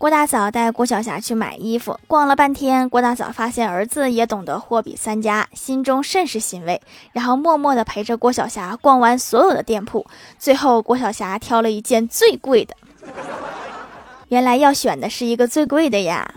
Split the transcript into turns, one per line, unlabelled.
郭大嫂带郭晓霞去买衣服，逛了半天，郭大嫂发现儿子也懂得货比三家，心中甚是欣慰，然后默默地陪着郭晓霞逛完所有的店铺，最后郭晓霞挑了一件最贵的。原来要选的是一个最贵的呀。